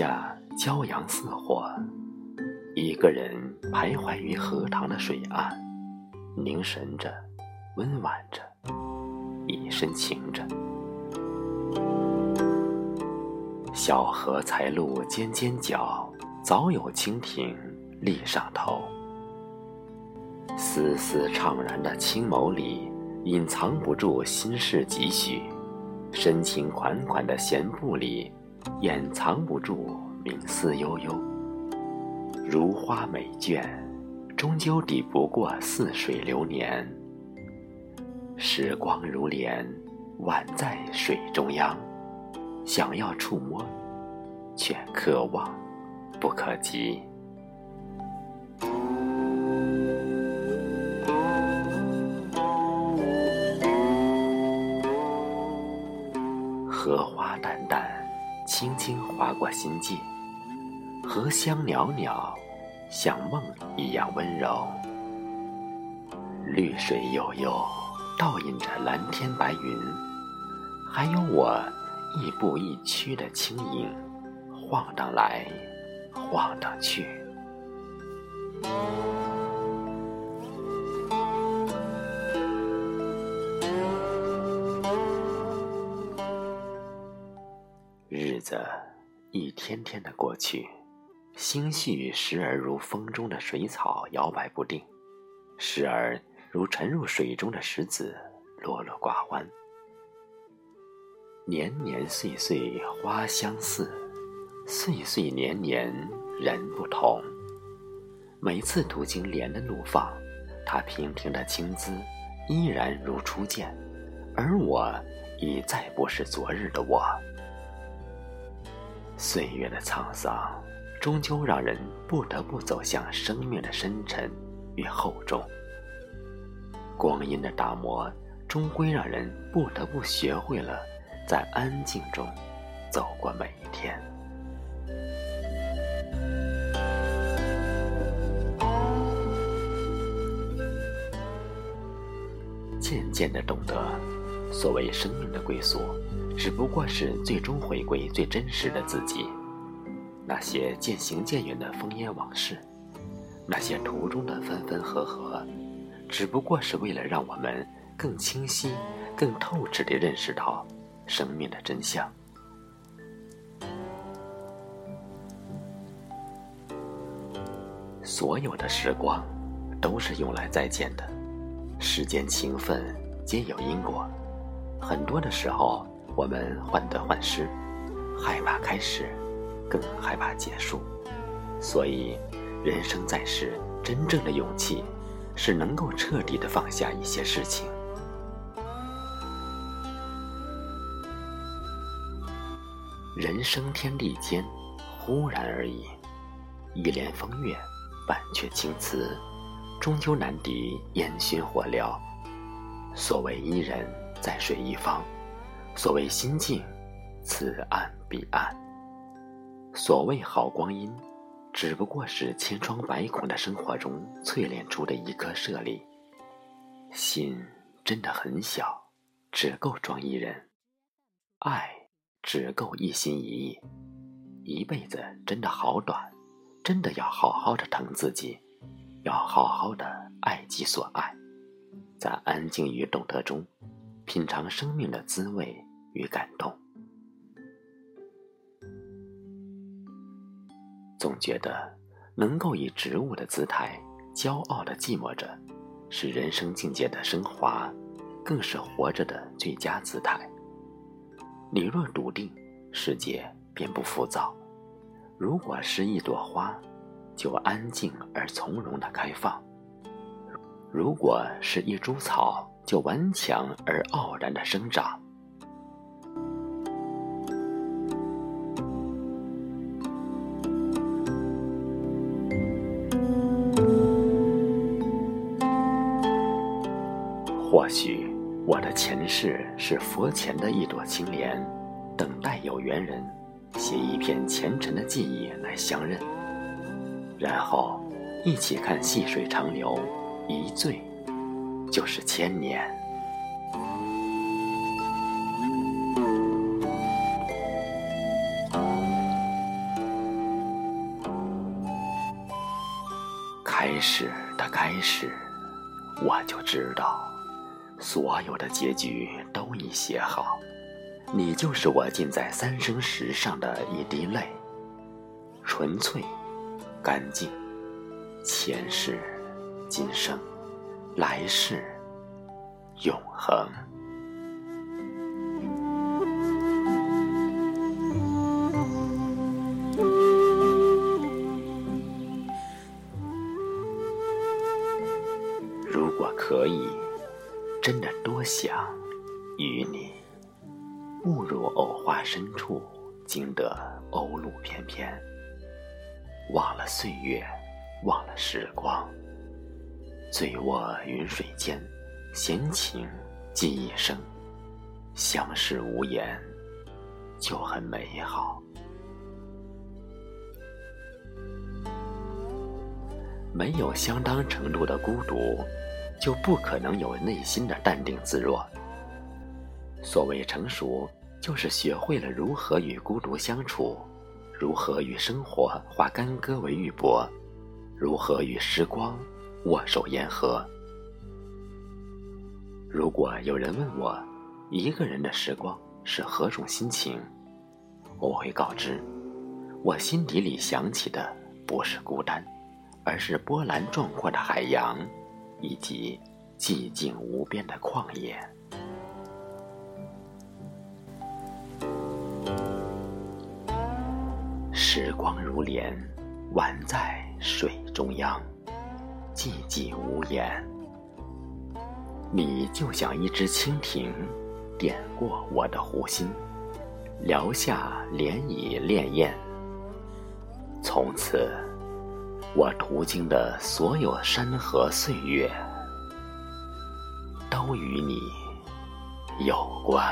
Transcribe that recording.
下骄阳似火，一个人徘徊于荷塘的水岸，凝神着，温婉着，以身情着。小荷才露尖尖角，早有蜻蜓立上头。丝丝怅然的青眸里，隐藏不住心事几许；深情款款的闲步里，掩藏不住冥思悠悠。如花美眷，终究抵不过似水流年。时光如莲，宛在水中央。想要触摸，却可望不可及。轻轻划过心界；荷香袅袅，像梦一样温柔。绿水悠悠，倒映着蓝天白云，还有我。亦步亦趋的轻影，晃荡来，晃荡去。的一天天的过去，心绪时而如风中的水草摇摆不定，时而如沉入水中的石子落落寡欢。年年岁岁花相似，岁岁年年人不同。每次途经莲的怒放，它平平的青姿依然如初见，而我已再不是昨日的我。岁月的沧桑，终究让人不得不走向生命的深沉与厚重。光阴的打磨，终归让人不得不学会了。在安静中走过每一天，渐渐的懂得，所谓生命的归宿，只不过是最终回归最真实的自己。那些渐行渐远的烽烟往事，那些途中的分分合合，只不过是为了让我们更清晰、更透彻地认识到。生命的真相。所有的时光，都是用来再见的。世间情分皆有因果，很多的时候，我们患得患失，害怕开始，更害怕结束。所以，人生在世，真正的勇气，是能够彻底的放下一些事情。人生天地间，忽然而已。一帘风月，半阙青词，终究难敌烟熏火燎。所谓伊人，在水一方；所谓心境，此岸彼岸。所谓好光阴，只不过是千疮百孔的生活中淬炼出的一颗舍利。心真的很小，只够装一人。爱。只够一心一意，一辈子真的好短，真的要好好的疼自己，要好好的爱己所爱，在安静与懂得中，品尝生命的滋味与感动。总觉得能够以植物的姿态骄傲的寂寞着，是人生境界的升华，更是活着的最佳姿态。你若笃定，世界便不浮躁；如果是一朵花，就安静而从容的开放；如果是一株草，就顽强而傲然的生长。或许我的前世是佛前的一朵青莲等待有缘人携一片前尘的记忆来相认。然后一起看细水长流一醉就是千年。开始的开始我就知道所有的结局都已写好。你就是我浸在三生石上的一滴泪，纯粹、干净，前世、今生、来世，永恒。误入藕花深处，惊得鸥鹭翩翩。忘了岁月，忘了时光，醉卧云水间，闲情寄一生，相视无言，就很美好。没有相当程度的孤独。就不可能有内心的淡定自若。所谓成熟，就是学会了如何与孤独相处，如何与生活化干戈为玉帛，如何与时光握手言和。如果有人问我，一个人的时光是何种心情，我会告知，我心底里想起的不是孤单，而是波澜壮阔的海洋。以及寂静无边的旷野，时光如莲，宛在水中央，寂寂无言。你就像一只蜻蜓，点过我的湖心，撩下涟漪潋滟。从此。我途经的所有山河岁月，都与你有关。